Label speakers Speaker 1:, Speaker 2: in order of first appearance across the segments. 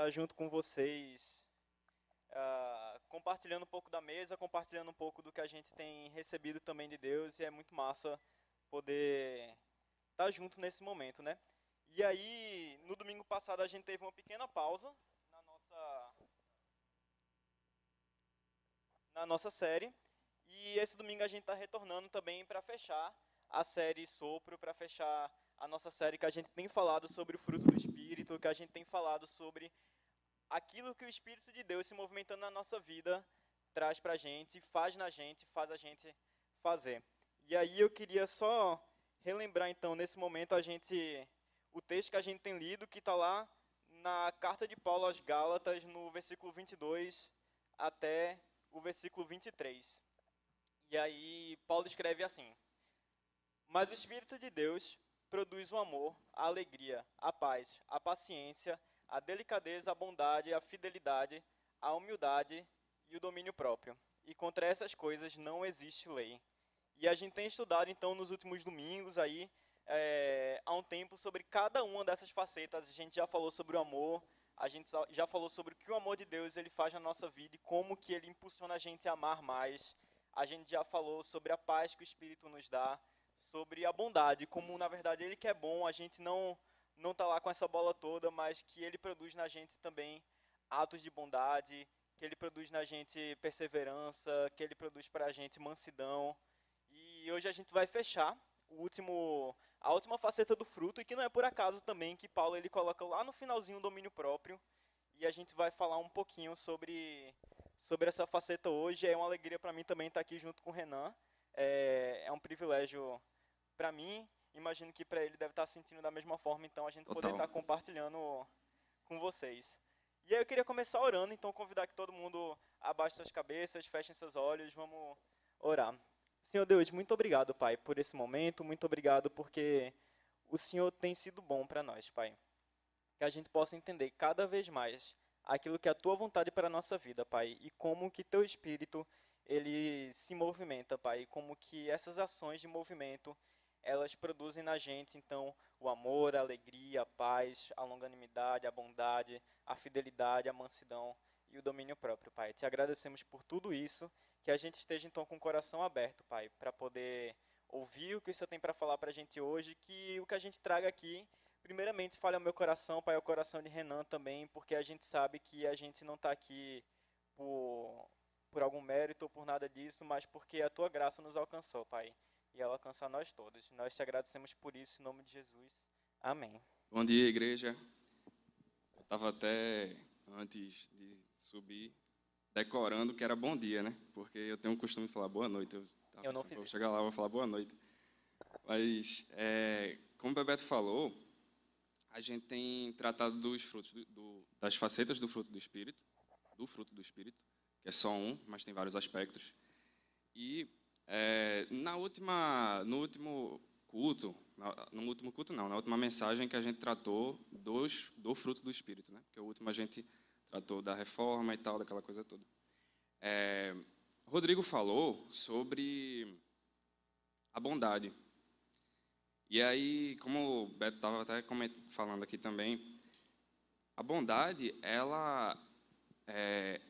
Speaker 1: estar junto com vocês, uh, compartilhando um pouco da mesa, compartilhando um pouco do que a gente tem recebido também de Deus, e é muito massa poder estar junto nesse momento, né? E aí, no domingo passado, a gente teve uma pequena pausa na nossa, na nossa série, e esse domingo a gente está retornando também para fechar a série Sopro, para fechar a nossa série que a gente tem falado sobre o fruto do Espírito, que a gente tem falado sobre aquilo que o Espírito de Deus se movimentando na nossa vida traz para a gente, faz na gente, faz a gente fazer. E aí eu queria só relembrar então nesse momento a gente o texto que a gente tem lido que está lá na carta de Paulo aos Gálatas no versículo 22 até o versículo 23. E aí Paulo escreve assim: Mas o Espírito de Deus produz o amor, a alegria, a paz, a paciência, a delicadeza, a bondade, a fidelidade, a humildade e o domínio próprio. E contra essas coisas não existe lei. E a gente tem estudado, então, nos últimos domingos aí, é, há um tempo, sobre cada uma dessas facetas. A gente já falou sobre o amor, a gente já falou sobre o que o amor de Deus ele faz na nossa vida e como que ele impulsiona a gente a amar mais. A gente já falou sobre a paz que o Espírito nos dá sobre a bondade, como na verdade ele que é bom, a gente não não está lá com essa bola toda, mas que ele produz na gente também atos de bondade, que ele produz na gente perseverança, que ele produz para a gente mansidão. E hoje a gente vai fechar o último, a última faceta do fruto, e que não é por acaso também que Paulo ele coloca lá no finalzinho o domínio próprio. E a gente vai falar um pouquinho sobre, sobre essa faceta hoje. É uma alegria para mim também estar aqui junto com o Renan. É, é um privilégio para mim, imagino que para ele deve estar tá sentindo da mesma forma, então a gente Total. poder estar tá compartilhando com vocês. E aí eu queria começar orando, então convidar que todo mundo abaixe suas cabeças, fechem seus olhos, vamos orar. Senhor Deus, muito obrigado, Pai, por esse momento, muito obrigado porque o Senhor tem sido bom para nós, Pai. Que a gente possa entender cada vez mais aquilo que é a tua vontade para a nossa vida, Pai, e como que teu espírito ele se movimenta, Pai, e como que essas ações de movimento elas produzem na gente, então, o amor, a alegria, a paz, a longanimidade, a bondade, a fidelidade, a mansidão e o domínio próprio, Pai. Te agradecemos por tudo isso, que a gente esteja, então, com o coração aberto, Pai, para poder ouvir o que o Senhor tem para falar para a gente hoje, que o que a gente traga aqui, primeiramente, fale ao meu coração, Pai, ao coração de Renan também, porque a gente sabe que a gente não está aqui por, por algum mérito ou por nada disso, mas porque a Tua graça nos alcançou, Pai e ela alcançar nós todos. Nós te agradecemos por isso, em nome de Jesus. Amém.
Speaker 2: Bom dia, igreja. Eu estava até, antes de subir, decorando que era bom dia, né? Porque eu tenho o costume de falar boa noite. Eu,
Speaker 1: eu não fiz
Speaker 2: vou
Speaker 1: isso.
Speaker 2: chegar lá, vou falar boa noite. Mas, é, como o Bebeto falou, a gente tem tratado dos frutos, do, do, das facetas do fruto do Espírito, do fruto do Espírito, que é só um, mas tem vários aspectos. E é, na última, no último culto, no último culto não, na última mensagem que a gente tratou dos, do fruto do Espírito, né? Porque o último a gente tratou da reforma e tal, daquela coisa toda. É, Rodrigo falou sobre a bondade. E aí, como o Beto estava até falando aqui também, a bondade, ela é,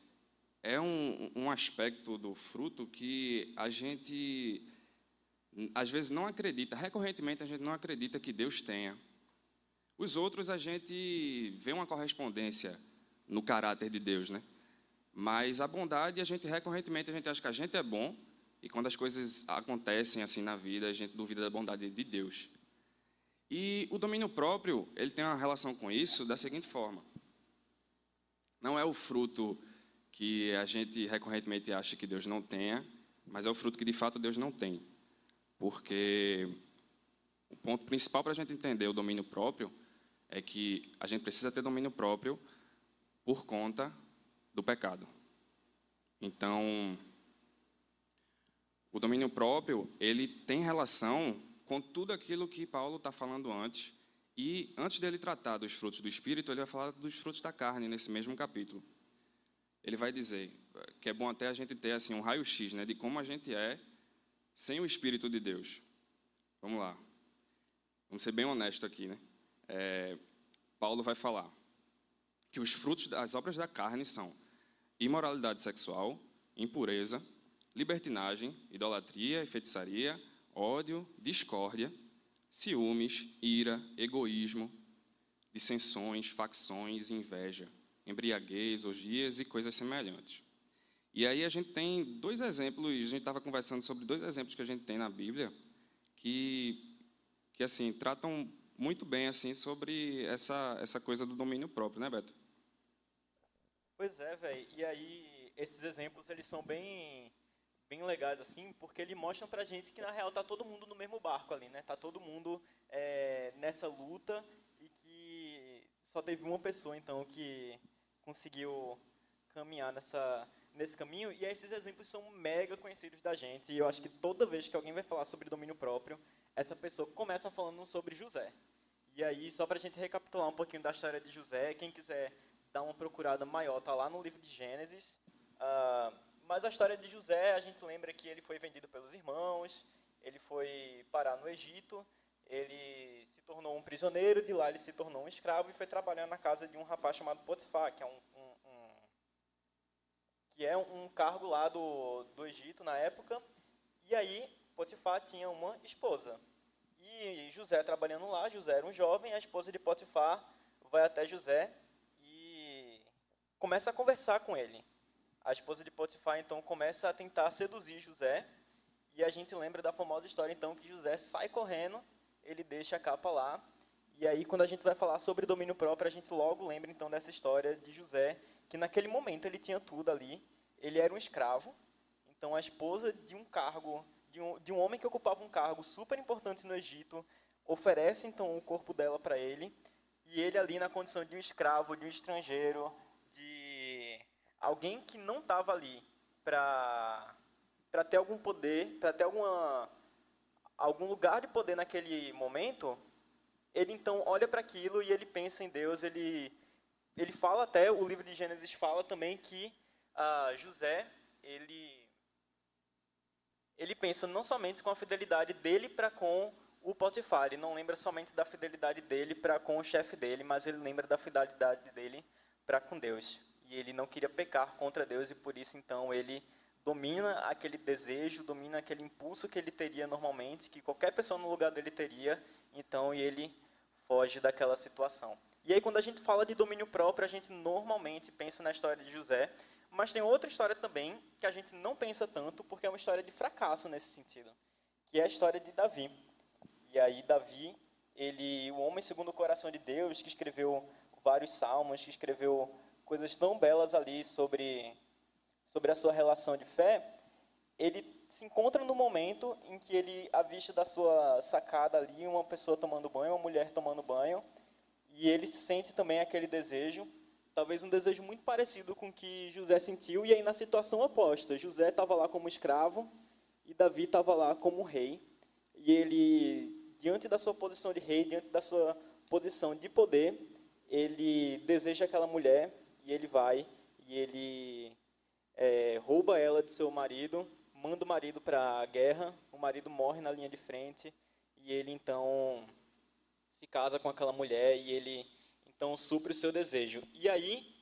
Speaker 2: é um, um aspecto do fruto que a gente às vezes não acredita, recorrentemente a gente não acredita que Deus tenha. Os outros a gente vê uma correspondência no caráter de Deus, né? Mas a bondade a gente recorrentemente a gente acha que a gente é bom e quando as coisas acontecem assim na vida a gente duvida da bondade de Deus. E o domínio próprio ele tem uma relação com isso da seguinte forma: não é o fruto que a gente recorrentemente acha que Deus não tenha, mas é o fruto que de fato Deus não tem. Porque o ponto principal para a gente entender o domínio próprio é que a gente precisa ter domínio próprio por conta do pecado. Então, o domínio próprio ele tem relação com tudo aquilo que Paulo está falando antes. E antes dele tratar dos frutos do Espírito, ele vai falar dos frutos da carne nesse mesmo capítulo ele vai dizer que é bom até a gente ter assim um raio-x né, de como a gente é sem o Espírito de Deus. Vamos lá. Vamos ser bem honesto aqui. Né? É, Paulo vai falar. que os frutos das obras da carne são imoralidade sexual, impureza, libertinagem, idolatria e feitiçaria, ódio, discórdia, ciúmes, ira, egoísmo, dissensões, facções, inveja, embriaguez, orgias e coisas semelhantes. E aí a gente tem dois exemplos, a gente estava conversando sobre dois exemplos que a gente tem na Bíblia que, que assim, tratam muito bem assim sobre essa, essa coisa do domínio próprio, né, Beto?
Speaker 1: Pois é, velho. E aí, esses exemplos, eles são bem bem legais, assim, porque eles mostram pra gente que, na real, tá todo mundo no mesmo barco ali, né? Tá todo mundo é, nessa luta só teve uma pessoa, então, que conseguiu caminhar nessa, nesse caminho. E esses exemplos são mega conhecidos da gente. E eu acho que toda vez que alguém vai falar sobre domínio próprio, essa pessoa começa falando sobre José. E aí, só para a gente recapitular um pouquinho da história de José, quem quiser dar uma procurada maior, tá lá no livro de Gênesis. Uh, mas a história de José, a gente lembra que ele foi vendido pelos irmãos, ele foi parar no Egito, ele prisioneiro, de lá ele se tornou um escravo e foi trabalhar na casa de um rapaz chamado Potifar, que é um, um, um que é um cargo lá do, do Egito na época. E aí Potifar tinha uma esposa. E José trabalhando lá, José era um jovem, a esposa de Potifar vai até José e começa a conversar com ele. A esposa de Potifar então começa a tentar seduzir José, e a gente lembra da famosa história então que José sai correndo, ele deixa a capa lá, e aí quando a gente vai falar sobre domínio próprio, a gente logo lembra então dessa história de José, que naquele momento ele tinha tudo ali, ele era um escravo, então a esposa de um cargo de um, de um homem que ocupava um cargo super importante no Egito, oferece então o corpo dela para ele, e ele ali na condição de um escravo, de um estrangeiro, de alguém que não estava ali para para ter algum poder, para ter alguma algum lugar de poder naquele momento, ele então olha para aquilo e ele pensa em Deus, ele ele fala até o livro de Gênesis fala também que uh, José ele ele pensa não somente com a fidelidade dele para com o Potifar, ele não lembra somente da fidelidade dele para com o chefe dele, mas ele lembra da fidelidade dele para com Deus. E ele não queria pecar contra Deus e por isso então ele domina aquele desejo, domina aquele impulso que ele teria normalmente, que qualquer pessoa no lugar dele teria, então e ele foge daquela situação. E aí quando a gente fala de domínio próprio, a gente normalmente pensa na história de José, mas tem outra história também que a gente não pensa tanto, porque é uma história de fracasso nesse sentido, que é a história de Davi. E aí Davi, ele, o homem segundo o coração de Deus, que escreveu vários salmos, que escreveu coisas tão belas ali sobre sobre a sua relação de fé, ele se encontra no momento em que ele avista da sua sacada ali uma pessoa tomando banho, uma mulher tomando banho, e ele sente também aquele desejo talvez um desejo muito parecido com o que José sentiu, e aí na situação oposta. José estava lá como escravo e Davi estava lá como rei. E ele, diante da sua posição de rei, diante da sua posição de poder, ele deseja aquela mulher e ele vai e ele é, rouba ela de seu marido, manda o marido para a guerra, o marido morre na linha de frente e ele então se casa com aquela mulher e ele então, supre o seu desejo. E aí,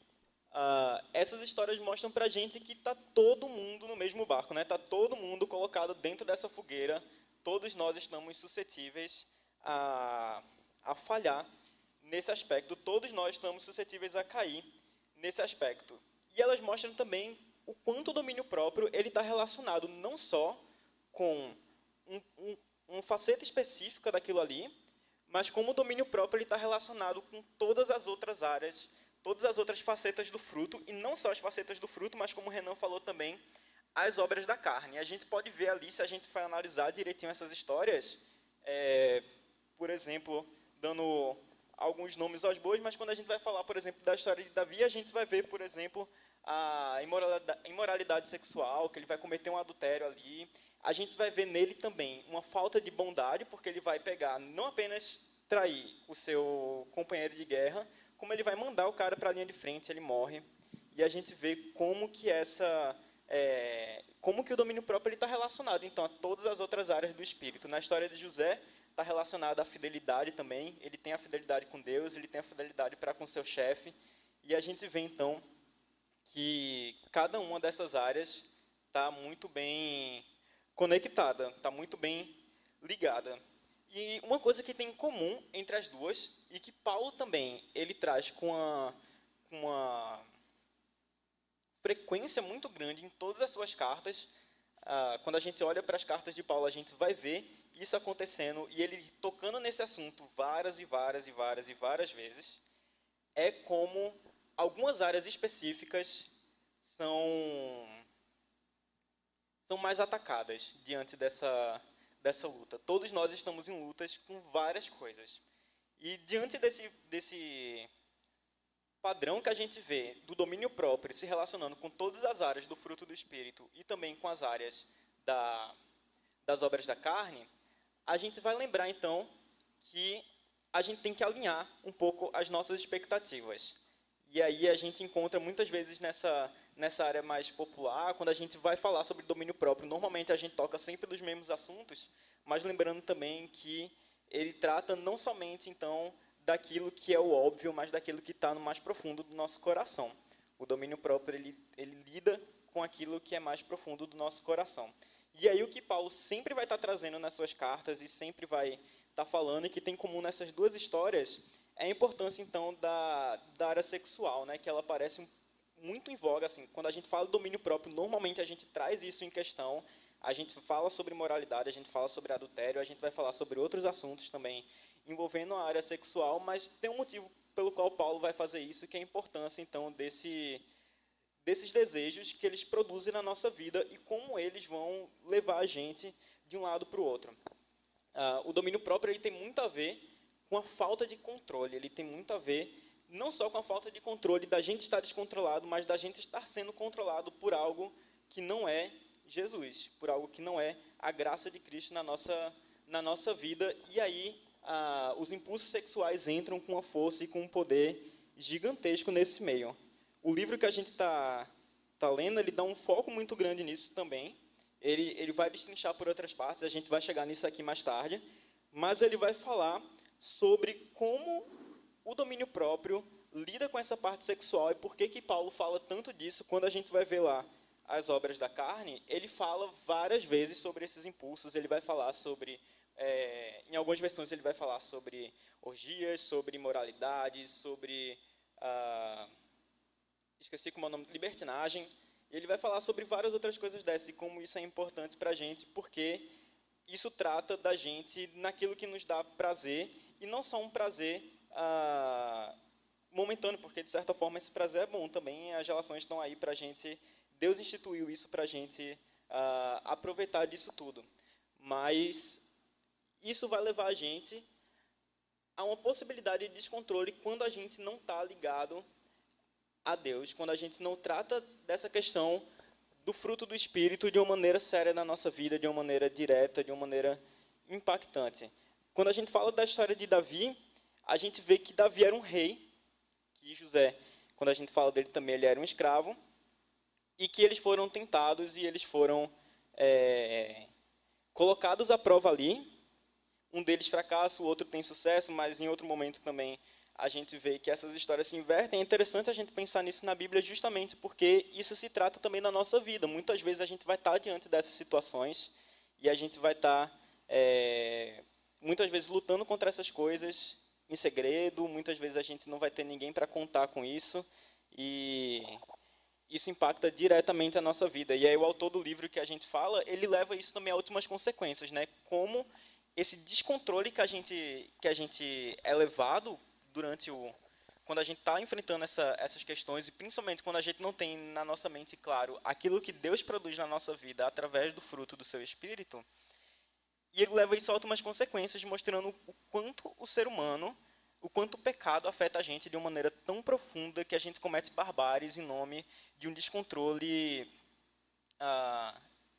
Speaker 1: uh, essas histórias mostram para gente que está todo mundo no mesmo barco, né? Está todo mundo colocado dentro dessa fogueira. Todos nós estamos suscetíveis a, a falhar nesse aspecto. Todos nós estamos suscetíveis a cair nesse aspecto. E elas mostram também o quanto o domínio próprio ele está relacionado não só com um, um, uma faceta específica daquilo ali, mas como o domínio próprio está relacionado com todas as outras áreas, todas as outras facetas do fruto, e não só as facetas do fruto, mas como o Renan falou também, as obras da carne. A gente pode ver ali, se a gente for analisar direitinho essas histórias, é, por exemplo, dando alguns nomes aos bois, mas quando a gente vai falar, por exemplo, da história de Davi, a gente vai ver, por exemplo, a imoralidade, sexual, que ele vai cometer um adultério ali, a gente vai ver nele também uma falta de bondade, porque ele vai pegar, não apenas trair o seu companheiro de guerra, como ele vai mandar o cara para a linha de frente, ele morre. E a gente vê como que essa é, como que o domínio próprio está relacionado então a todas as outras áreas do espírito. Na história de José está relacionado à fidelidade também. Ele tem a fidelidade com Deus, ele tem a fidelidade para com seu chefe E a gente vê então que cada uma dessas áreas está muito bem conectada, está muito bem ligada. E uma coisa que tem em comum entre as duas e que Paulo também ele traz com uma, uma frequência muito grande em todas as suas cartas. Ah, quando a gente olha para as cartas de Paulo, a gente vai ver isso acontecendo e ele tocando nesse assunto várias e várias e várias e várias vezes. É como algumas áreas específicas são são mais atacadas diante dessa dessa luta. Todos nós estamos em lutas com várias coisas. E diante desse desse padrão que a gente vê do domínio próprio se relacionando com todas as áreas do fruto do espírito e também com as áreas da, das obras da carne, a gente vai lembrar então que a gente tem que alinhar um pouco as nossas expectativas. E aí a gente encontra muitas vezes nessa, nessa área mais popular, quando a gente vai falar sobre domínio próprio, normalmente a gente toca sempre dos mesmos assuntos, mas lembrando também que ele trata não somente então daquilo que é o óbvio, mas daquilo que está no mais profundo do nosso coração. O domínio próprio ele, ele lida com aquilo que é mais profundo do nosso coração. E aí o que Paulo sempre vai estar trazendo nas suas cartas e sempre vai estar falando e que tem em comum nessas duas histórias é a importância, então, da, da área sexual, né, que ela aparece muito em voga. Assim, quando a gente fala do domínio próprio, normalmente a gente traz isso em questão, a gente fala sobre moralidade, a gente fala sobre adultério, a gente vai falar sobre outros assuntos também envolvendo a área sexual, mas tem um motivo pelo qual Paulo vai fazer isso, que é a importância, então, desse, desses desejos que eles produzem na nossa vida e como eles vão levar a gente de um lado para o outro. Uh, o domínio próprio ele tem muito a ver com a falta de controle. Ele tem muito a ver não só com a falta de controle da gente estar descontrolado, mas da gente estar sendo controlado por algo que não é Jesus, por algo que não é a graça de Cristo na nossa, na nossa vida. E aí ah, os impulsos sexuais entram com uma força e com um poder gigantesco nesse meio. O livro que a gente está tá lendo, ele dá um foco muito grande nisso também. Ele, ele vai destrinchar por outras partes, a gente vai chegar nisso aqui mais tarde, mas ele vai falar sobre como o domínio próprio lida com essa parte sexual e por que que Paulo fala tanto disso. Quando a gente vai ver lá as obras da carne, ele fala várias vezes sobre esses impulsos, ele vai falar sobre, é, em algumas versões ele vai falar sobre orgias, sobre imoralidade, sobre, ah, esqueci como é o nome, libertinagem, e ele vai falar sobre várias outras coisas dessas e como isso é importante para a gente, porque isso trata da gente naquilo que nos dá prazer e não só um prazer ah, momentâneo, porque de certa forma esse prazer é bom também. As relações estão aí para a gente. Deus instituiu isso para a gente ah, aproveitar disso tudo. Mas isso vai levar a gente a uma possibilidade de descontrole quando a gente não está ligado a Deus, quando a gente não trata dessa questão do fruto do Espírito de uma maneira séria na nossa vida, de uma maneira direta, de uma maneira impactante. Quando a gente fala da história de Davi, a gente vê que Davi era um rei, que José, quando a gente fala dele também, ele era um escravo, e que eles foram tentados e eles foram é, colocados à prova ali. Um deles fracassa, o outro tem sucesso, mas em outro momento também a gente vê que essas histórias se invertem. É interessante a gente pensar nisso na Bíblia justamente porque isso se trata também da nossa vida. Muitas vezes a gente vai estar diante dessas situações e a gente vai estar é, muitas vezes lutando contra essas coisas em segredo, muitas vezes a gente não vai ter ninguém para contar com isso e isso impacta diretamente a nossa vida. E aí o autor do livro que a gente fala, ele leva isso também a últimas consequências, né? Como esse descontrole que a gente que a gente é levado durante o quando a gente está enfrentando essa, essas questões e principalmente quando a gente não tem na nossa mente claro aquilo que Deus produz na nossa vida através do fruto do seu Espírito, e ele leva isso a últimas consequências, mostrando o quanto o ser humano, o quanto o pecado afeta a gente de uma maneira tão profunda que a gente comete barbáries em nome de um descontrole ah,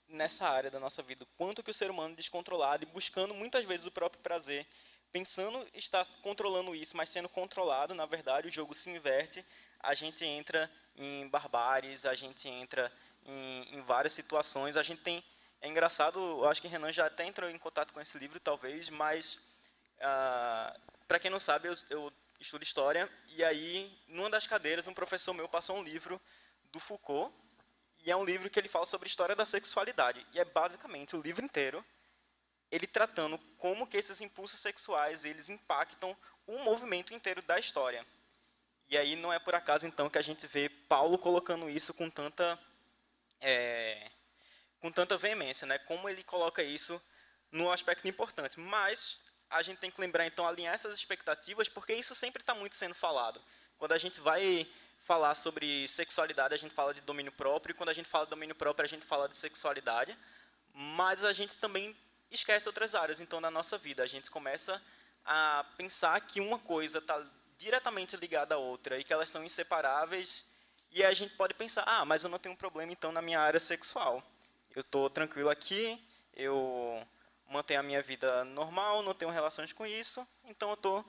Speaker 1: nessa área da nossa vida. Quanto que o ser humano descontrolado e buscando muitas vezes o próprio prazer, pensando estar controlando isso, mas sendo controlado, na verdade o jogo se inverte, a gente entra em barbáries, a gente entra em, em várias situações, a gente tem é engraçado, eu acho que Renan já até entrou em contato com esse livro, talvez, mas, ah, para quem não sabe, eu, eu estudo história, e aí, numa das cadeiras, um professor meu passou um livro do Foucault, e é um livro que ele fala sobre história da sexualidade. E é basicamente o livro inteiro ele tratando como que esses impulsos sexuais eles impactam o movimento inteiro da história. E aí não é por acaso então que a gente vê Paulo colocando isso com tanta é, com tanta veemência, né? Como ele coloca isso no aspecto importante. Mas a gente tem que lembrar então alinhar essas expectativas, porque isso sempre está muito sendo falado. Quando a gente vai falar sobre sexualidade, a gente fala de domínio próprio, e quando a gente fala de domínio próprio, a gente fala de sexualidade, mas a gente também esquece outras áreas, então, na nossa vida. A gente começa a pensar que uma coisa está diretamente ligada à outra e que elas são inseparáveis, e a gente pode pensar, ah, mas eu não tenho problema, então, na minha área sexual. Eu estou tranquilo aqui, eu mantenho a minha vida normal, não tenho relações com isso, então eu estou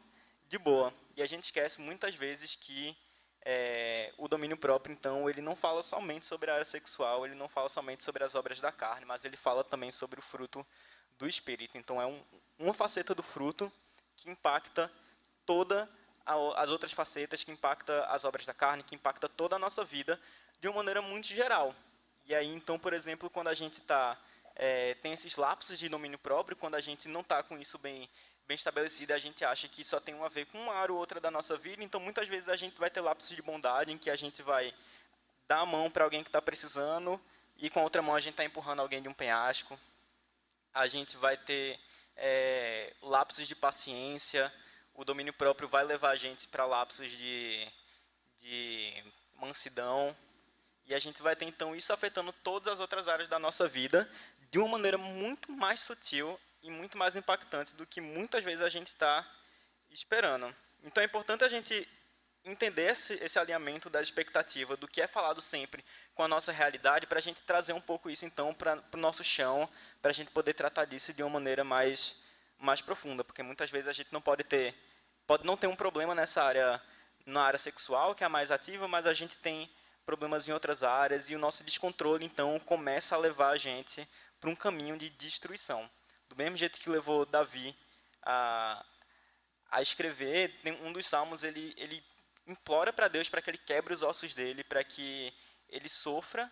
Speaker 1: de boa. E a gente esquece muitas vezes que é, o domínio próprio, então, ele não fala somente sobre a área sexual, ele não fala somente sobre as obras da carne, mas ele fala também sobre o fruto do Espírito. Então, é um, uma faceta do fruto que impacta toda a, as outras facetas, que impacta as obras da carne, que impacta toda a nossa vida de uma maneira muito geral. E aí, então, por exemplo, quando a gente tá, é, tem esses lapsos de domínio próprio, quando a gente não está com isso bem bem estabelecida, a gente acha que só tem a ver com uma área ou outra da nossa vida, então muitas vezes a gente vai ter lapsos de bondade em que a gente vai dar a mão para alguém que está precisando e com a outra mão a gente está empurrando alguém de um penhasco. A gente vai ter é, lapsos de paciência, o domínio próprio vai levar a gente para lapsos de, de mansidão, e a gente vai ter então isso afetando todas as outras áreas da nossa vida de uma maneira muito mais sutil e muito mais impactante do que muitas vezes a gente está esperando. Então é importante a gente entender esse, esse alinhamento da expectativa do que é falado sempre com a nossa realidade para a gente trazer um pouco isso então para o nosso chão, para a gente poder tratar disso de uma maneira mais mais profunda, porque muitas vezes a gente não pode ter pode não ter um problema nessa área na área sexual que é a mais ativa, mas a gente tem problemas em outras áreas e o nosso descontrole então começa a levar a gente para um caminho de destruição. Do mesmo jeito que levou Davi a, a escrever, um dos salmos ele, ele implora para Deus para que ele quebre os ossos dele, para que ele sofra,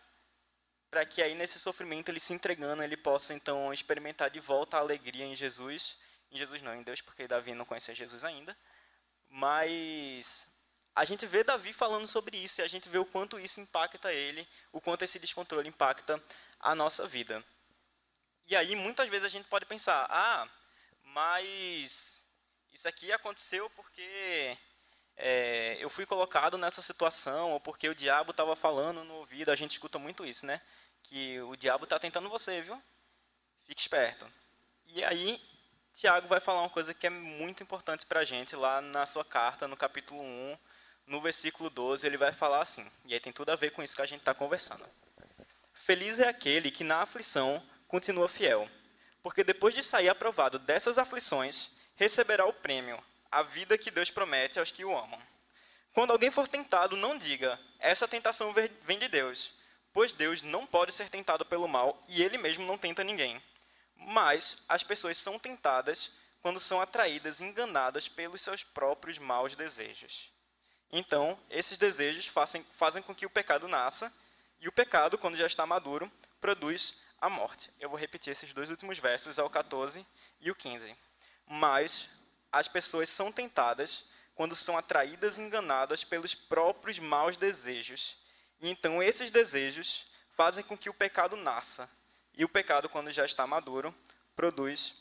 Speaker 1: para que aí nesse sofrimento ele se entregando, ele possa então experimentar de volta a alegria em Jesus, em Jesus não, em Deus, porque Davi não conhecia Jesus ainda. Mas a gente vê Davi falando sobre isso e a gente vê o quanto isso impacta ele, o quanto esse descontrole impacta a nossa vida. E aí, muitas vezes, a gente pode pensar: ah, mas isso aqui aconteceu porque é, eu fui colocado nessa situação, ou porque o diabo estava falando no ouvido. A gente escuta muito isso, né? Que o diabo está tentando você, viu? Fique esperto. E aí, Tiago vai falar uma coisa que é muito importante para a gente, lá na sua carta, no capítulo 1, no versículo 12, ele vai falar assim, e aí tem tudo a ver com isso que a gente está conversando. Feliz é aquele que na aflição continua fiel, porque depois de sair aprovado dessas aflições, receberá o prêmio, a vida que Deus promete aos que o amam. Quando alguém for tentado, não diga: essa tentação vem de Deus, pois Deus não pode ser tentado pelo mal e ele mesmo não tenta ninguém. Mas as pessoas são tentadas quando são atraídas e enganadas pelos seus próprios maus desejos. Então, esses desejos fazem, fazem com que o pecado nasça, e o pecado, quando já está maduro, produz a morte. Eu vou repetir esses dois últimos versos, é o 14 e o 15. Mas as pessoas são tentadas quando são atraídas e enganadas pelos próprios maus desejos. E então esses desejos fazem com que o pecado nasça. E o pecado, quando já está maduro, produz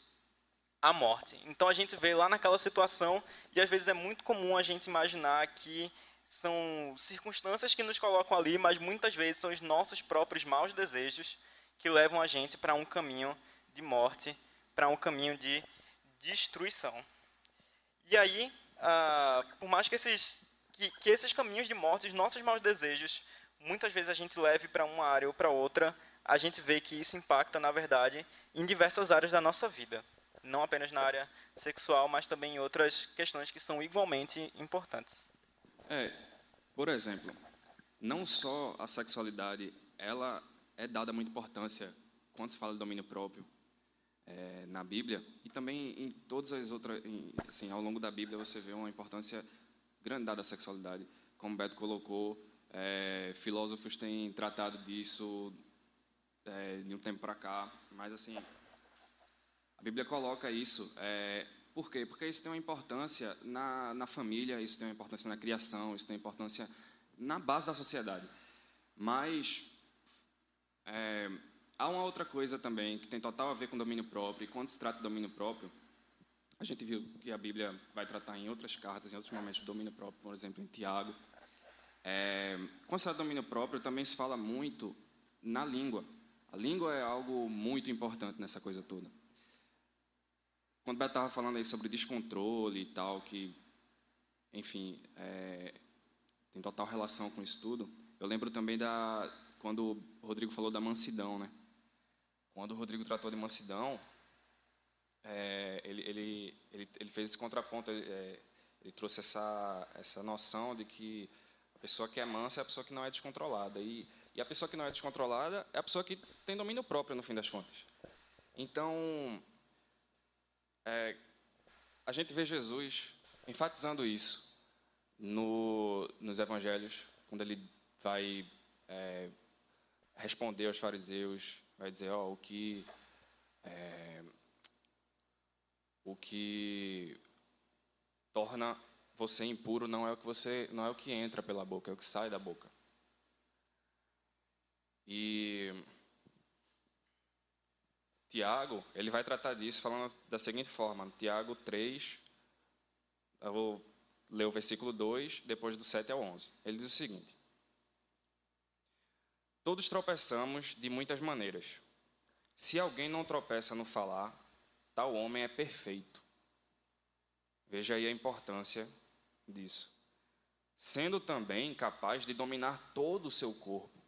Speaker 1: a morte. Então a gente vê lá naquela situação, e às vezes é muito comum a gente imaginar que são circunstâncias que nos colocam ali, mas muitas vezes são os nossos próprios maus desejos que levam a gente para um caminho de morte, para um caminho de destruição. E aí, ah, por mais que esses, que, que esses caminhos de morte, os nossos maus desejos, muitas vezes a gente leve para uma área ou para outra, a gente vê que isso impacta, na verdade, em diversas áreas da nossa vida. Não apenas na área sexual, mas também em outras questões que são igualmente importantes.
Speaker 2: É, por exemplo, não só a sexualidade, ela é dada muita importância quando se fala de domínio próprio é, na Bíblia e também em todas as outras, em, assim, ao longo da Bíblia você vê uma importância grande dado à sexualidade. Como Beto colocou, é, filósofos têm tratado disso é, de um tempo para cá, mas assim, a Bíblia coloca isso. É, por quê? Porque isso tem uma importância na, na família, isso tem uma importância na criação, isso tem uma importância na base da sociedade. Mas é, há uma outra coisa também que tem total a ver com domínio próprio, e quando se trata de domínio próprio, a gente viu que a Bíblia vai tratar em outras cartas, em outros momentos, domínio próprio, por exemplo, em Tiago. É, quando se trata de domínio próprio, também se fala muito na língua. A língua é algo muito importante nessa coisa toda. Quando o Beto estava falando aí sobre descontrole e tal, que, enfim, é, tem total relação com isso tudo, eu lembro também da quando o Rodrigo falou da mansidão, né? Quando o Rodrigo tratou de mansidão, é, ele, ele, ele, ele, fez esse contraponto, ele, é, ele, trouxe essa, essa noção de que a pessoa que é mansa é a pessoa que não é descontrolada. E, e a pessoa que não é descontrolada é a pessoa que tem domínio próprio, no fim das contas. Então, é, a gente vê Jesus enfatizando isso no, nos evangelhos, quando ele vai é, responder aos fariseus, vai dizer, ó, o que é, o que torna você impuro não é o que você não é o que entra pela boca, é o que sai da boca. E Tiago, ele vai tratar disso falando da seguinte forma, Tiago 3, eu vou ler o versículo 2, depois do 7 ao 11. Ele diz o seguinte: Todos tropeçamos de muitas maneiras. Se alguém não tropeça no falar, tal homem é perfeito. Veja aí a importância disso. Sendo também capaz de dominar todo o seu corpo.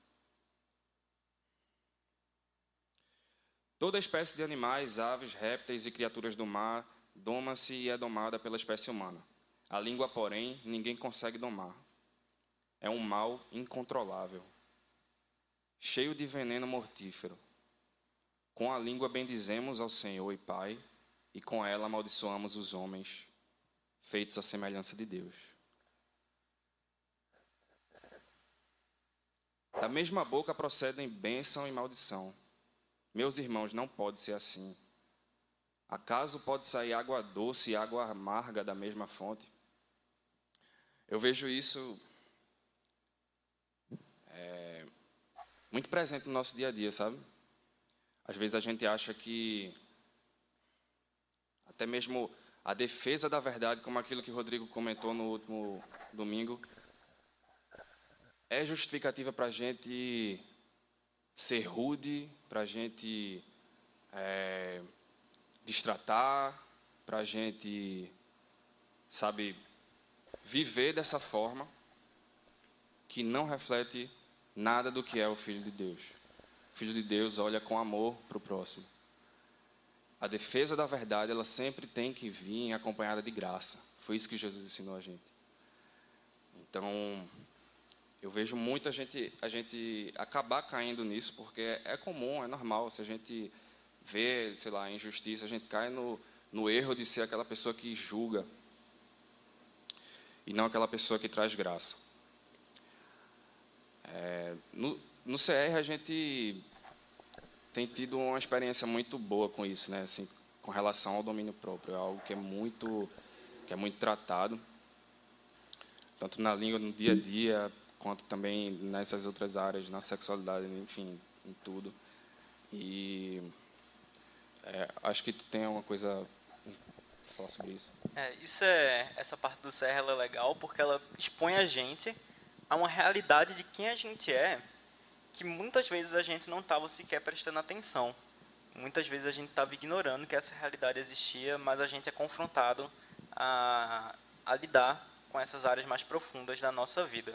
Speaker 2: Toda espécie de animais, aves, répteis e criaturas do mar doma-se e é domada pela espécie humana. A língua, porém, ninguém consegue domar. É um mal incontrolável cheio de veneno mortífero. Com a língua bendizemos ao Senhor e Pai, e com ela amaldiçoamos os homens, feitos à semelhança de Deus. Da mesma boca procedem bênção e maldição. Meus irmãos, não pode ser assim. Acaso pode sair água doce e água amarga da mesma fonte? Eu vejo isso muito presente no nosso dia a dia, sabe? Às vezes a gente acha que até mesmo a defesa da verdade, como aquilo que o Rodrigo comentou no último domingo, é justificativa para a gente ser rude, para a gente é, destratar, para a gente, sabe, viver dessa forma que não reflete nada do que é o Filho de Deus. O Filho de Deus olha com amor para o próximo. A defesa da verdade, ela sempre tem que vir acompanhada de graça. Foi isso que Jesus ensinou a gente. Então, eu vejo muita gente, a gente acabar caindo nisso, porque é comum, é normal. Se a gente vê, sei lá, injustiça, a gente cai no, no erro de ser aquela pessoa que julga e não aquela pessoa que traz graça. É, no, no CR a gente tem tido uma experiência muito boa com isso, né? Assim, com relação ao domínio próprio, é algo que é muito que é muito tratado tanto na língua no dia a dia quanto também nessas outras áreas, na sexualidade, enfim, em tudo. E é, acho que tu tem uma coisa falar sobre isso.
Speaker 1: É, isso é essa parte do CR é legal porque ela expõe a gente a uma realidade de quem a gente é que muitas vezes a gente não estava sequer prestando atenção. Muitas vezes a gente estava ignorando que essa realidade existia, mas a gente é confrontado a, a lidar com essas áreas mais profundas da nossa vida.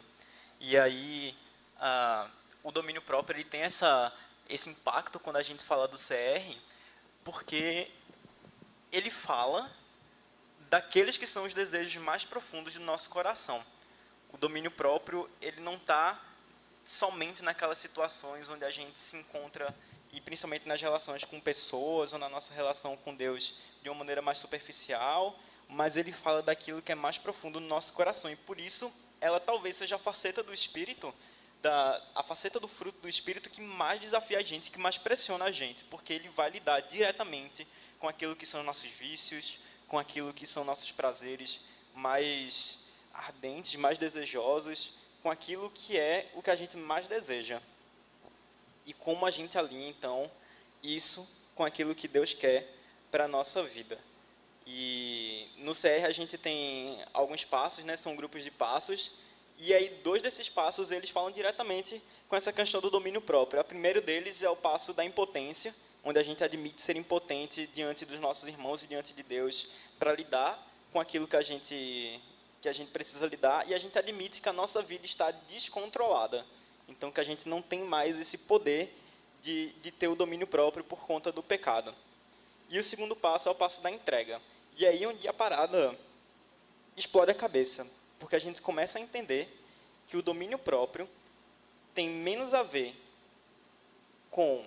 Speaker 1: E aí, a, o domínio próprio ele tem essa, esse impacto quando a gente fala do CR, porque ele fala daqueles que são os desejos mais profundos do nosso coração o domínio próprio ele não está somente naquelas situações onde a gente se encontra e principalmente nas relações com pessoas ou na nossa relação com Deus de uma maneira mais superficial mas ele fala daquilo que é mais profundo no nosso coração. E por isso, ela talvez seja a faceta do Espírito, da, a faceta do fruto do Espírito que mais desafia a gente, que mais pressiona a gente, porque ele vai lidar diretamente com aquilo que são nossos vícios, com aquilo que são nossos prazeres mais ardentes, mais desejosos, com aquilo que é o que a gente mais deseja. E como a gente alinha, então, isso com aquilo que Deus quer para a nossa vida. E no CR a gente tem alguns passos, né? São grupos de passos. E aí dois desses passos eles falam diretamente com essa questão do domínio próprio. O primeiro deles é o passo da impotência, onde a gente admite ser impotente diante dos nossos irmãos e diante de Deus para lidar com aquilo que a gente que a gente precisa lidar e a gente admite que a nossa vida está descontrolada. Então que a gente não tem mais esse poder de, de ter o domínio próprio por conta do pecado. E o segundo passo é o passo da entrega. E aí onde a parada explode a cabeça, porque a gente começa a entender que o domínio próprio tem menos a ver com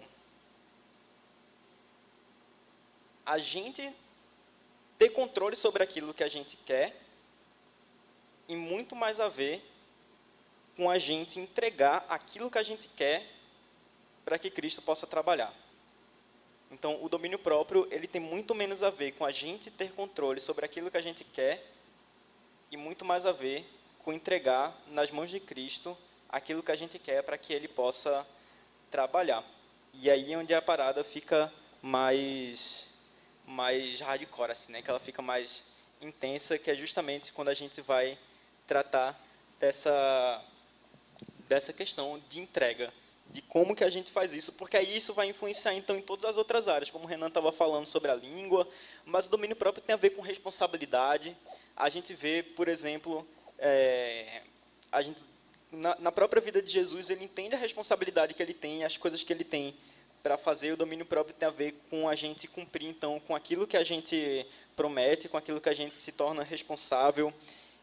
Speaker 1: a gente ter controle sobre aquilo que a gente quer e muito mais a ver com a gente entregar aquilo que a gente quer para que Cristo possa trabalhar. Então, o domínio próprio, ele tem muito menos a ver com a gente ter controle sobre aquilo que a gente quer e muito mais a ver com entregar nas mãos de Cristo aquilo que a gente quer para que ele possa trabalhar. E aí é onde a parada fica mais mais hardcore assim, né? Que ela fica mais intensa, que é justamente quando a gente vai tratar dessa dessa questão de entrega de como que a gente faz isso, porque aí isso vai influenciar então em todas as outras áreas, como o Renan estava falando sobre a língua, mas o domínio próprio tem a ver com responsabilidade. A gente vê, por exemplo, é, a gente, na, na, própria vida de Jesus, ele entende a responsabilidade que ele tem, as coisas que ele tem para fazer. O domínio próprio tem a ver com a gente cumprir então com aquilo que a gente promete, com aquilo que a gente se torna responsável.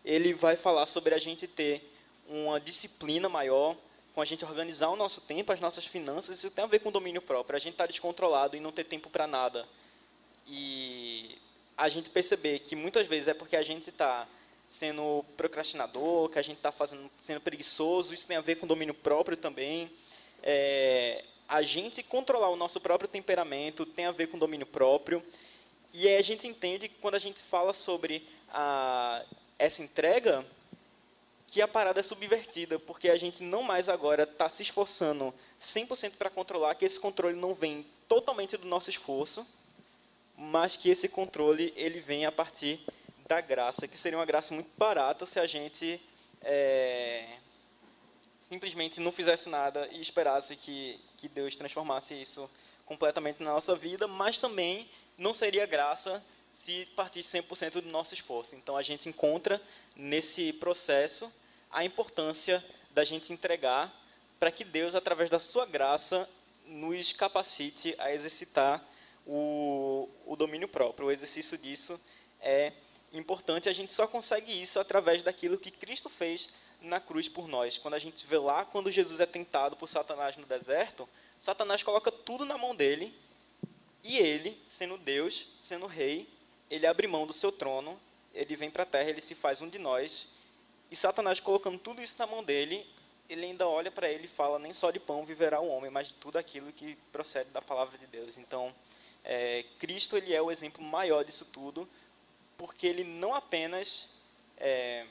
Speaker 1: Ele vai falar sobre a gente ter uma disciplina maior, com a gente organizar o nosso tempo, as nossas finanças, isso tem a ver com domínio próprio. A gente está descontrolado e não ter tempo para nada. E a gente perceber que muitas vezes é porque a gente está sendo procrastinador, que a gente está sendo preguiçoso, isso tem a ver com domínio próprio também. É, a gente controlar o nosso próprio temperamento tem a ver com domínio próprio. E aí a gente entende que quando a gente fala sobre a, essa entrega, que a parada é subvertida, porque a gente não mais agora está se esforçando 100% para controlar, que esse controle não vem totalmente do nosso esforço, mas que esse controle ele vem a partir da graça, que seria uma graça muito barata se a gente é, simplesmente não fizesse nada e esperasse que, que Deus transformasse isso completamente na nossa vida, mas também não seria graça se partisse 100% do nosso esforço. Então a gente encontra nesse processo a importância da gente entregar para que Deus, através da sua graça, nos capacite a exercitar o, o domínio próprio. O exercício disso é importante. A gente só consegue isso através daquilo que Cristo fez na cruz por nós. Quando a gente vê lá, quando Jesus é tentado por Satanás no deserto, Satanás coloca tudo na mão dele e ele, sendo Deus, sendo rei, ele abre mão do seu trono, ele vem para a terra, ele se faz um de nós e Satanás colocando tudo isso na mão dele, ele ainda olha para ele e fala: nem só de pão viverá o homem, mas de tudo aquilo que procede da palavra de Deus. Então, é, Cristo ele é o exemplo maior disso tudo, porque ele não apenas é,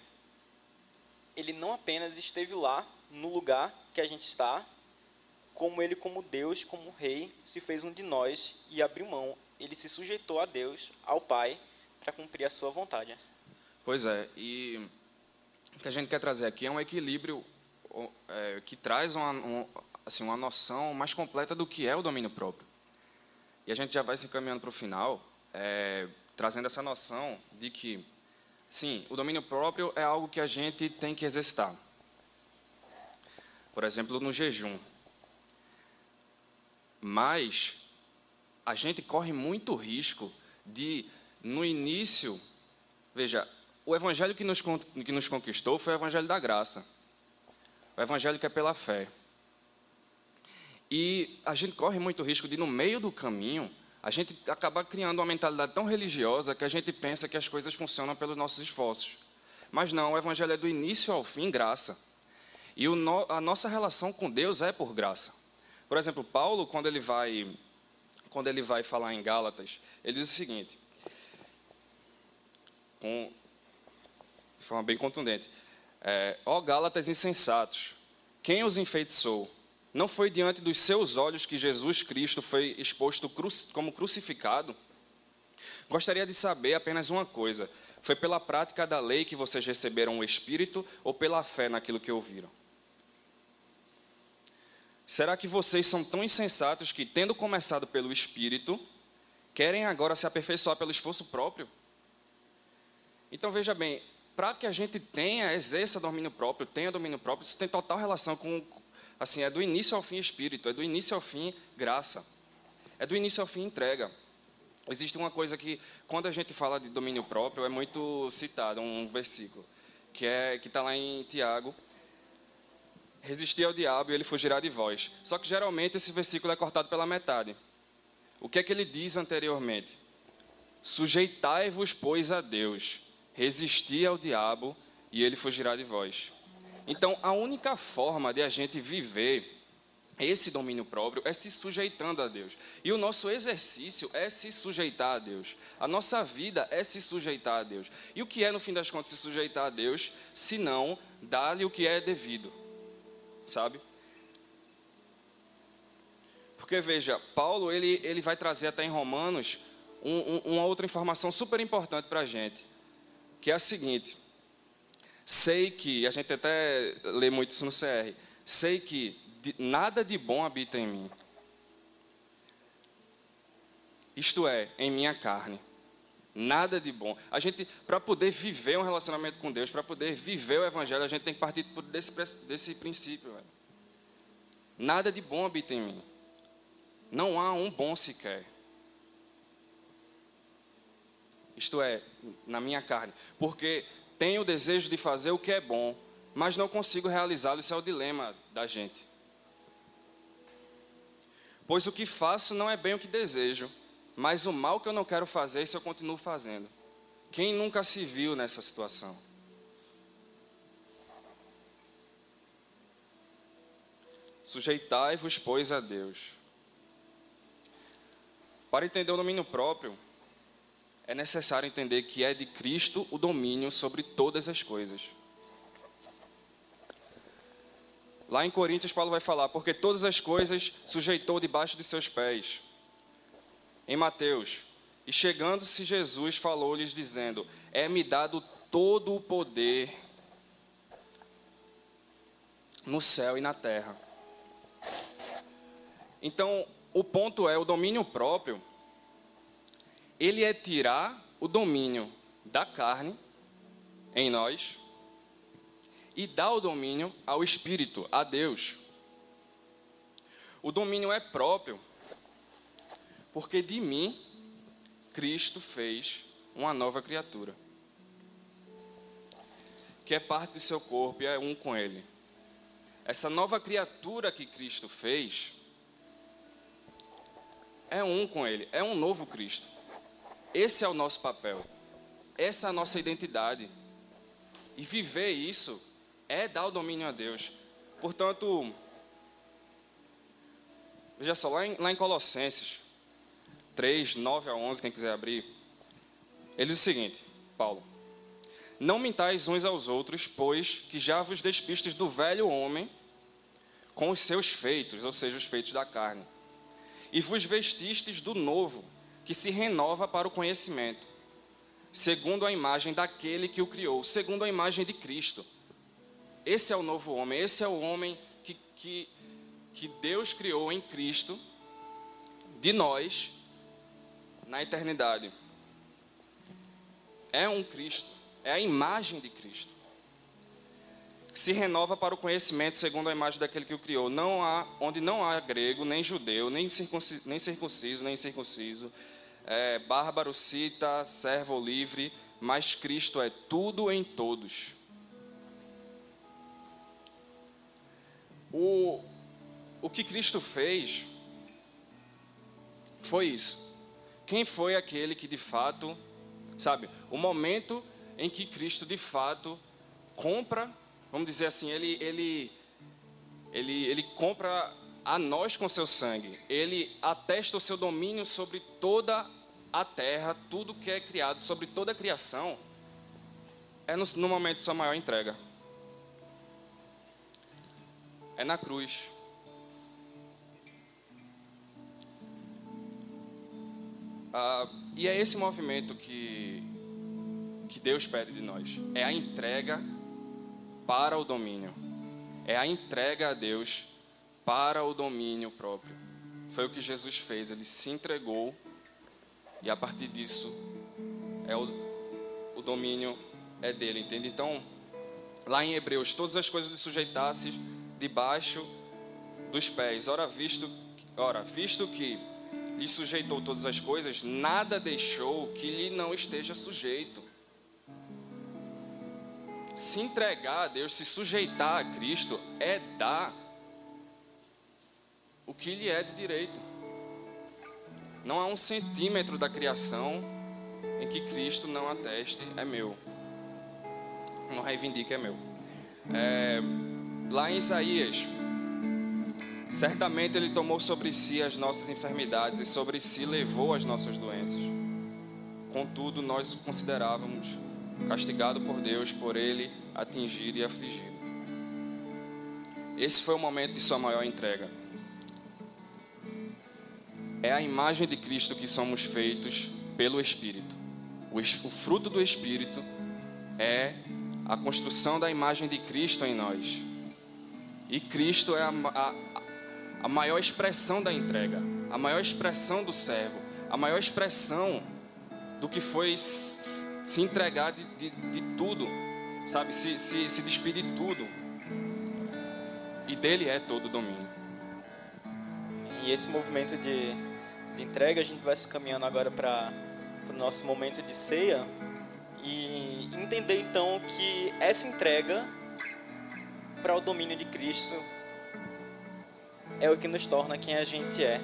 Speaker 1: ele não apenas esteve lá no lugar que a gente está, como ele como Deus, como rei, se fez um de nós e abriu mão. Ele se sujeitou a Deus, ao Pai, para cumprir a sua vontade.
Speaker 2: Pois é, e o que a gente quer trazer aqui é um equilíbrio é, que traz uma, um, assim, uma noção mais completa do que é o domínio próprio. E a gente já vai se encaminhando para o final, é, trazendo essa noção de que, sim, o domínio próprio é algo que a gente tem que exercitar. Por exemplo, no jejum. Mas a gente corre muito risco de, no início, veja, o evangelho que nos, que nos conquistou foi o evangelho da graça. O evangelho que é pela fé. E a gente corre muito risco de, no meio do caminho, a gente acaba criando uma mentalidade tão religiosa que a gente pensa que as coisas funcionam pelos nossos esforços. Mas não, o Evangelho é do início ao fim graça. E no, a nossa relação com Deus é por graça. Por exemplo, Paulo, quando ele vai, quando ele vai falar em Gálatas, ele diz o seguinte, com, de forma bem contundente: é, Ó Gálatas insensatos, quem os enfeitiçou? Não foi diante dos seus olhos que Jesus Cristo foi exposto como crucificado? Gostaria de saber apenas uma coisa: foi pela prática da lei que vocês receberam o Espírito ou pela fé naquilo que ouviram? Será que vocês são tão insensatos que, tendo começado pelo Espírito, querem agora se aperfeiçoar pelo esforço próprio? Então veja bem, para que a gente tenha, exerça domínio próprio, tenha domínio próprio, isso tem total relação com, Assim, é do início ao fim espírito, é do início ao fim graça, é do início ao fim entrega. Existe uma coisa que, quando a gente fala de domínio próprio, é muito citado, um versículo, que é que está lá em Tiago. Resistir ao diabo e ele fugirá de vós. Só que geralmente esse versículo é cortado pela metade. O que é que ele diz anteriormente? Sujeitai-vos, pois, a Deus, resisti ao diabo e ele fugirá de vós. Então, a única forma de a gente viver esse domínio próprio é se sujeitando a Deus. E o nosso exercício é se sujeitar a Deus. A nossa vida é se sujeitar a Deus. E o que é, no fim das contas, se sujeitar a Deus, se não dar-lhe o que é devido? Sabe? Porque veja, Paulo ele, ele vai trazer até em Romanos um, um, uma outra informação super importante para a gente, que é a seguinte: Sei que, a gente até lê muito isso no CR, sei que de, nada de bom habita em mim. Isto é, em minha carne. Nada de bom. A gente, para poder viver um relacionamento com Deus, para poder viver o Evangelho, a gente tem que partir desse, desse princípio. Velho. Nada de bom habita em mim. Não há um bom sequer. Isto é, na minha carne. Porque tenho o desejo de fazer o que é bom, mas não consigo realizá-lo. Isso é o dilema da gente. Pois o que faço não é bem o que desejo, mas o mal que eu não quero fazer, isso eu continuo fazendo. Quem nunca se viu nessa situação? Sujeitai-vos, pois, a Deus. Para entender o domínio próprio, é necessário entender que é de Cristo o domínio sobre todas as coisas. Lá em Coríntios, Paulo vai falar: porque todas as coisas sujeitou debaixo de seus pés. Em Mateus, e chegando-se Jesus, falou-lhes, dizendo: É-me dado todo o poder no céu e na terra. Então, o ponto é: o domínio próprio ele é tirar o domínio da carne em nós e dar o domínio ao Espírito, a Deus. O domínio é próprio, porque de mim Cristo fez uma nova criatura, que é parte de seu corpo e é um com Ele. Essa nova criatura que Cristo fez é um com Ele, é um novo Cristo. Esse é o nosso papel. Essa é a nossa identidade. E viver isso é dar o domínio a Deus. Portanto, veja só, lá em, lá em Colossenses 3, 9 a 11, quem quiser abrir, ele diz o seguinte: Paulo, não mintais uns aos outros, pois que já vos despistes do velho homem com os seus feitos, ou seja, os feitos da carne, e vos vestistes do novo que se renova para o conhecimento, segundo a imagem daquele que o criou, segundo a imagem de Cristo. Esse é o novo homem, esse é o homem que, que, que Deus criou em Cristo, de nós, na eternidade. É um Cristo, é a imagem de Cristo que se renova para o conhecimento segundo a imagem daquele que o criou. Não há, onde não há grego, nem judeu, nem circunciso, nem circunciso, nem circunciso, é, bárbaro, cita, servo livre, mas Cristo é tudo em todos. O, o que Cristo fez foi isso. Quem foi aquele que de fato, sabe, o momento em que Cristo de fato compra, vamos dizer assim, ele, ele, ele, ele compra a nós com seu sangue, ele atesta o seu domínio sobre toda a terra, tudo que é criado, sobre toda a criação, é no, no momento de sua maior entrega. É na cruz. Ah, e é esse movimento que, que Deus pede de nós. É a entrega para o domínio. É a entrega a Deus para o domínio próprio. Foi o que Jesus fez. Ele se entregou e a partir disso é o, o domínio é dele, entende? Então, lá em Hebreus, todas as coisas lhe sujeitasse debaixo dos pés. Ora, visto, ora, visto que lhe sujeitou todas as coisas, nada deixou que lhe não esteja sujeito. Se entregar a Deus, se sujeitar a Cristo, é dar o que lhe é de direito. Não há um centímetro da criação em que Cristo não ateste, é meu. Não reivindique, é meu. É, lá em Isaías, Certamente Ele tomou sobre si as nossas enfermidades e sobre si levou as nossas doenças. Contudo, nós o considerávamos castigado por Deus, por Ele atingido e afligido. Esse foi o momento de sua maior entrega. É a imagem de Cristo que somos feitos pelo Espírito. O, fruto do Espírito é a construção da imagem de Cristo em nós. E Cristo é a, a, a maior expressão da entrega, a maior expressão do servo, a maior expressão do que foi se entregar de, de, de tudo, sabe? Se, se, se despedir de tudo. E dele é todo o domínio.
Speaker 1: E esse movimento de, de entrega, a gente vai se caminhando agora para o nosso momento de ceia e entender então que essa entrega para o domínio de Cristo é o que nos torna quem a gente é.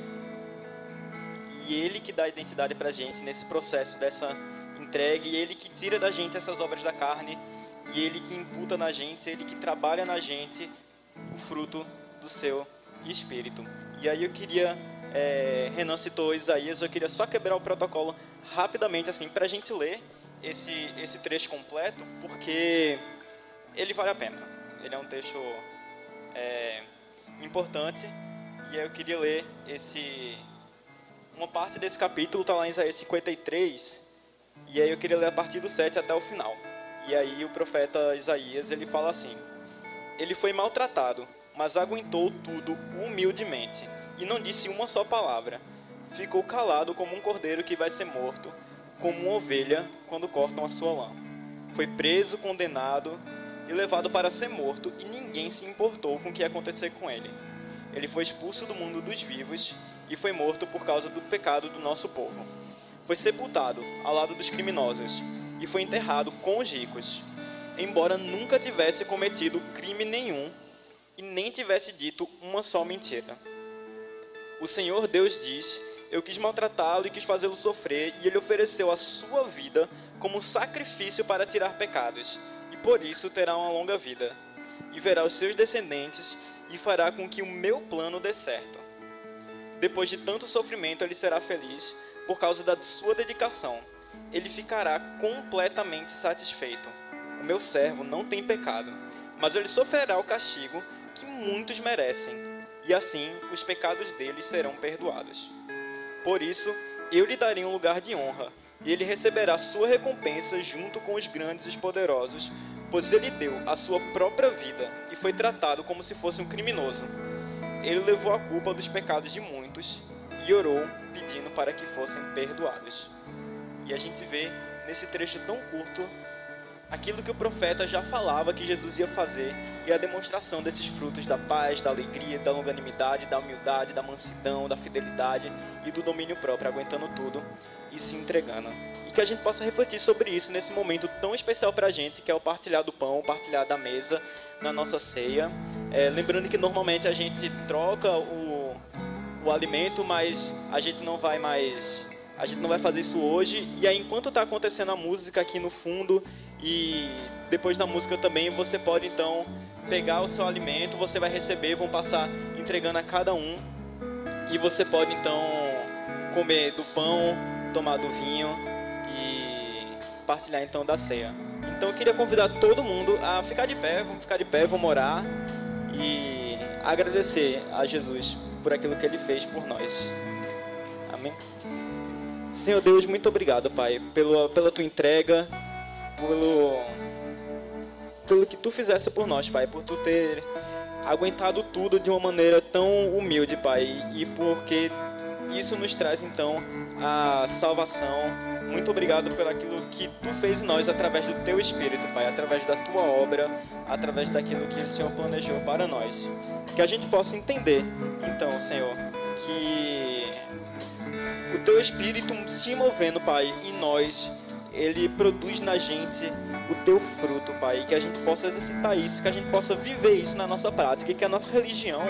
Speaker 1: E Ele que dá identidade para a gente nesse processo dessa entrega, e Ele que tira da gente essas obras da carne, e Ele que imputa na gente, Ele que trabalha na gente o fruto do seu Espírito. E aí eu queria, é, Renan citou Isaías, eu queria só quebrar o protocolo rapidamente, assim, para a gente ler esse, esse trecho completo, porque ele vale a pena. Ele é um texto é, importante. E aí eu queria ler esse uma parte desse capítulo está lá em Isaías 53, e aí eu queria ler a partir do 7 até o final. E aí o profeta Isaías, ele fala assim: Ele foi maltratado, mas aguentou tudo humildemente e não disse uma só palavra. Ficou calado como um cordeiro que vai ser morto, como uma ovelha quando cortam a sua lã. Foi preso, condenado e levado para ser morto, e ninguém se importou com o que ia acontecer com ele. Ele foi expulso do mundo dos vivos e foi morto por causa do pecado do nosso povo. Foi sepultado ao lado dos criminosos e foi enterrado com os ricos, embora nunca tivesse cometido crime nenhum e nem tivesse dito uma só mentira. O Senhor Deus diz: Eu quis maltratá-lo e quis fazê-lo sofrer, e ele ofereceu a sua vida como sacrifício para tirar pecados por isso terá uma longa vida, e verá os seus descendentes, e fará com que o meu plano dê certo. Depois de tanto sofrimento, ele será feliz, por causa da sua dedicação. Ele ficará completamente satisfeito. O meu servo não tem pecado, mas ele sofrerá o castigo que muitos merecem, e assim os pecados deles serão perdoados. Por isso, eu lhe darei um lugar de honra, e ele receberá sua recompensa junto com os grandes e os poderosos, pois ele deu a sua própria vida e foi tratado como se fosse um criminoso. Ele levou a culpa dos pecados de muitos e orou pedindo para que fossem perdoados. E a gente vê nesse trecho tão curto aquilo que o profeta já falava que Jesus ia fazer e a demonstração desses frutos da paz, da alegria, da longanimidade, da humildade, da mansidão, da fidelidade e do domínio próprio, aguentando tudo e se entregando. E que a gente possa refletir sobre isso nesse momento tão especial para a gente, que é o partilhar do pão, o partilhar da mesa na nossa ceia. É, lembrando que normalmente a gente troca o, o alimento, mas a gente não vai mais A gente não vai fazer isso hoje. E aí, enquanto está acontecendo a música aqui no fundo e depois da música também, você pode então pegar o seu alimento, você vai receber, vão passar entregando a cada um. E você pode então comer do pão, tomar do vinho e partilhar então da ceia. Então eu queria convidar todo mundo a ficar de pé, vamos ficar de pé, vamos orar e agradecer a Jesus por aquilo que ele fez por nós. Amém. Senhor Deus, muito obrigado, Pai, pela, pela tua entrega, pelo, pelo que tu fizesse por nós, Pai, por tu ter aguentado tudo de uma maneira tão humilde, Pai, e porque isso nos traz então a salvação. Muito obrigado pelo aquilo que tu fez em nós através do teu espírito, Pai, através da tua obra, através daquilo que o Senhor planejou para nós. Que a gente possa entender, então, Senhor, que o teu espírito se movendo, Pai, em nós, ele produz na gente o teu fruto, Pai, que a gente possa exercitar isso, que a gente possa viver isso na nossa prática, e que a nossa religião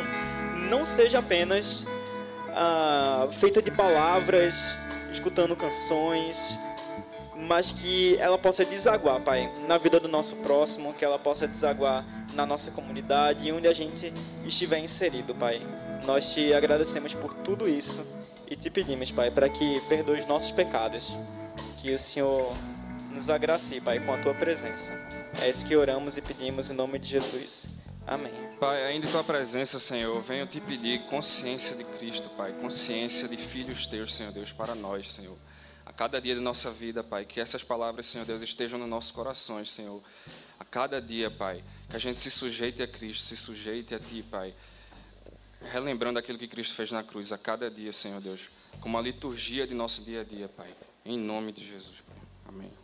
Speaker 1: não seja apenas ah, feita de palavras, escutando canções, mas que ela possa desaguar, Pai, na vida do nosso próximo, que ela possa desaguar na nossa comunidade onde a gente estiver inserido, Pai. Nós te agradecemos por tudo isso e te pedimos, Pai, para que perdoe os nossos pecados, que o Senhor nos agracie, Pai, com a tua presença. É isso que oramos e pedimos em nome de Jesus. Amém.
Speaker 2: Pai, ainda em tua presença, Senhor, venho te pedir consciência de Cristo, Pai, consciência de filhos teus, Senhor Deus, para nós, Senhor. A cada dia da nossa vida, Pai, que essas palavras, Senhor Deus, estejam nos nossos corações, Senhor. A cada dia, Pai, que a gente se sujeite a Cristo, se sujeite a Ti, Pai. Relembrando aquilo que Cristo fez na cruz a cada dia, Senhor Deus, como a liturgia de nosso dia a dia, Pai. Em nome de Jesus, Pai. Amém.